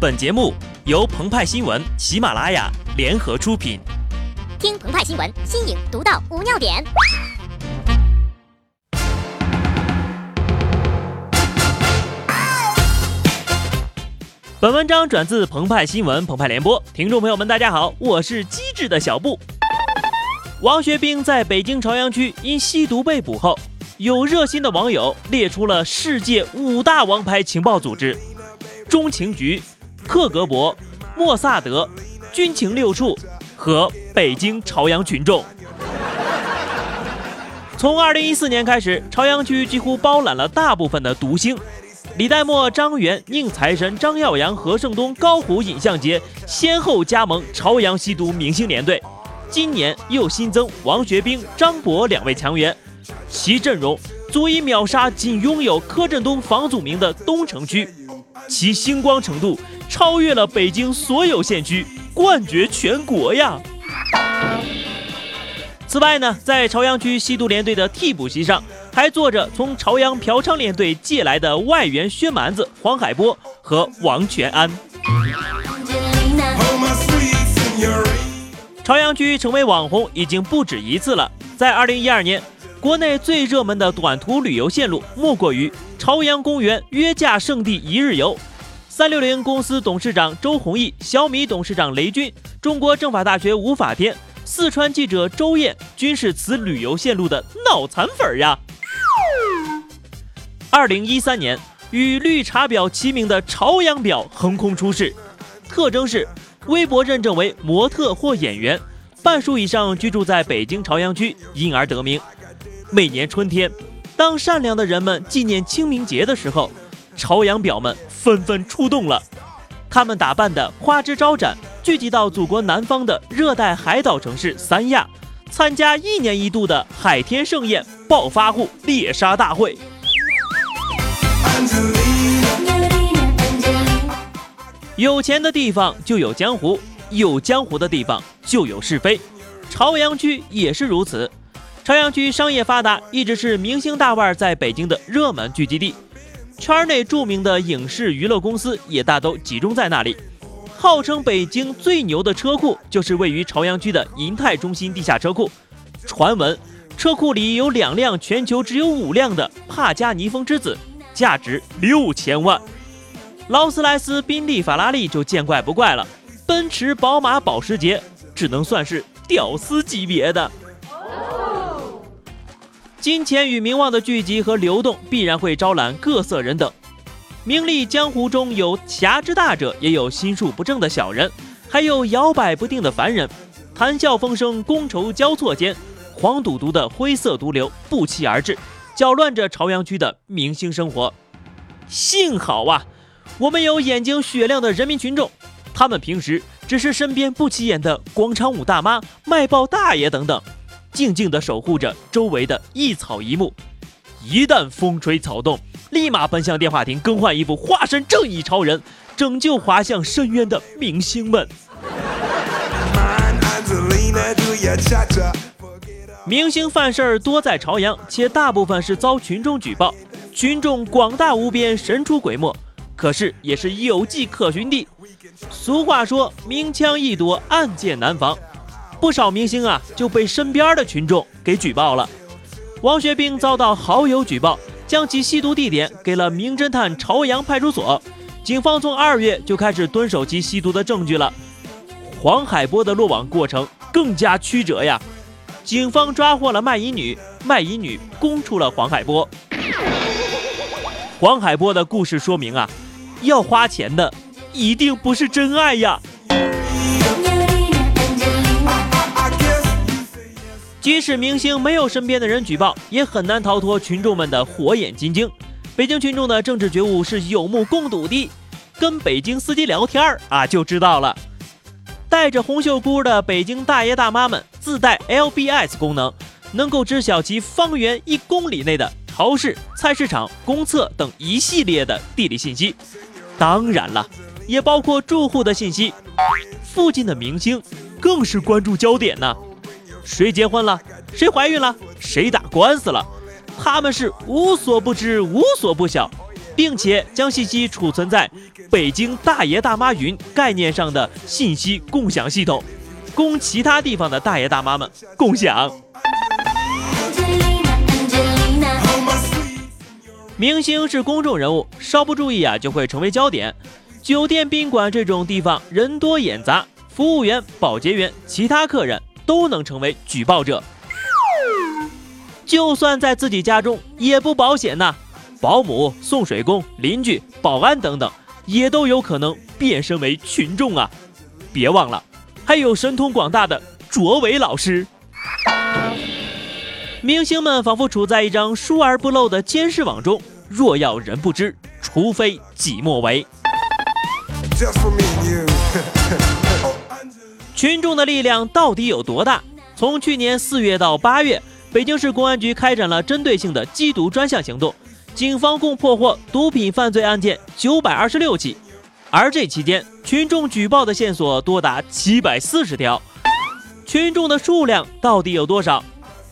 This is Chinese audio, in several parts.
本节目由澎湃新闻、喜马拉雅联合出品。听澎湃新闻，新颖独到，无尿点。本文章转自澎湃新闻、澎湃联播。听众朋友们，大家好，我是机智的小布。王学兵在北京朝阳区因吸毒被捕后，有热心的网友列出了世界五大王牌情报组织：中情局。克格勃、莫萨德、军情六处和北京朝阳群众。从二零一四年开始，朝阳区几乎包揽了大部分的毒星。李代沫、张元、宁财神、张耀扬、何胜东、高虎、尹相杰先后加盟朝阳吸毒明星联队。今年又新增王学兵、张博两位强援，其阵容足以秒杀仅拥有柯震东、房祖名的东城区，其星光程度。超越了北京所有县区，冠绝全国呀！此外呢，在朝阳区吸毒联队的替补席上，还坐着从朝阳嫖娼联队借来的外援薛蛮子、黄海波和王全安。朝阳区成为网红已经不止一次了。在2012年，国内最热门的短途旅游线路莫过于朝阳公园约架圣地一日游。三六零公司董事长周鸿祎、小米董事长雷军、中国政法大学吴法天、四川记者周燕均是此旅游线路的脑残粉呀。二零一三年，与绿茶婊齐名的朝阳婊横空出世，特征是微博认证为模特或演员，半数以上居住在北京朝阳区，因而得名。每年春天，当善良的人们纪念清明节的时候。朝阳婊们纷纷出动了，他们打扮的花枝招展，聚集到祖国南方的热带海岛城市三亚，参加一年一度的海天盛宴——暴发户猎杀大会。有钱的地方就有江湖，有江湖的地方就有是非，朝阳区也是如此。朝阳区商业发达，一直是明星大腕在北京的热门聚集地。圈内著名的影视娱乐公司也大都集中在那里。号称北京最牛的车库，就是位于朝阳区的银泰中心地下车库。传闻车库里有两辆全球只有五辆的帕加尼风之子，价值六千万。劳斯莱斯、宾利、法拉利就见怪不怪了，奔驰、宝马、保时捷只能算是屌丝级别的。金钱与名望的聚集和流动，必然会招揽各色人等。名利江湖中有侠之大者，也有心术不正的小人，还有摇摆不定的凡人。谈笑风生，觥筹交错间，黄赌毒的灰色毒瘤不期而至，搅乱着朝阳区的明星生活。幸好啊，我们有眼睛雪亮的人民群众，他们平时只是身边不起眼的广场舞大妈、卖报大爷等等。静静地守护着周围的一草一木，一旦风吹草动，立马奔向电话亭更换衣服，化身正义超人，拯救滑向深渊的明星们。明星犯事儿多在朝阳，且大部分是遭群众举报，群众广大无边，神出鬼没，可是也是有迹可循的。俗话说，明枪易躲，暗箭难防。不少明星啊就被身边的群众给举报了。王学兵遭到好友举报，将其吸毒地点给了名侦探朝阳派出所。警方从二月就开始蹲守其吸毒的证据了。黄海波的落网过程更加曲折呀！警方抓获了卖淫女，卖淫女供出了黄海波。黄海波的故事说明啊，要花钱的一定不是真爱呀。即使明星没有身边的人举报，也很难逃脱群众们的火眼金睛。北京群众的政治觉悟是有目共睹的，跟北京司机聊天儿啊就知道了。带着红袖箍的北京大爷大妈们自带 LBS 功能，能够知晓其方圆一公里内的超市、菜市场、公厕等一系列的地理信息。当然了，也包括住户的信息。附近的明星更是关注焦点呢。谁结婚了？谁怀孕了？谁打官司了？他们是无所不知，无所不晓，并且将信息储存在北京大爷大妈云概念上的信息共享系统，供其他地方的大爷大妈们共享。明星是公众人物，稍不注意啊，就会成为焦点。酒店、宾馆这种地方人多眼杂，服务员、保洁员、其他客人都能成为举报者。就算在自己家中也不保险呐，保姆、送水工、邻居、保安等等，也都有可能变身为群众啊！别忘了，还有神通广大的卓伟老师。明星们仿佛处在一张疏而不漏的监视网中，若要人不知，除非己莫为。群众的力量到底有多大？从去年四月到八月，北京市公安局开展了针对性的缉毒专项行动，警方共破获毒品犯罪案件九百二十六起，而这期间群众举报的线索多达七百四十条。群众的数量到底有多少？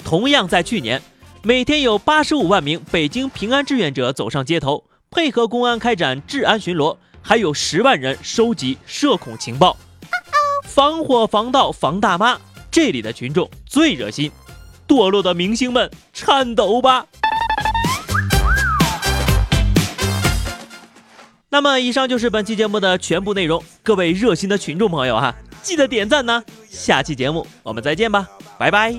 同样在去年，每天有八十五万名北京平安志愿者走上街头，配合公安开展治安巡逻，还有十万人收集社恐情报。防火防盗防大妈，这里的群众最热心，堕落的明星们颤抖吧。那么，以上就是本期节目的全部内容。各位热心的群众朋友哈，记得点赞呢。下期节目我们再见吧，拜拜。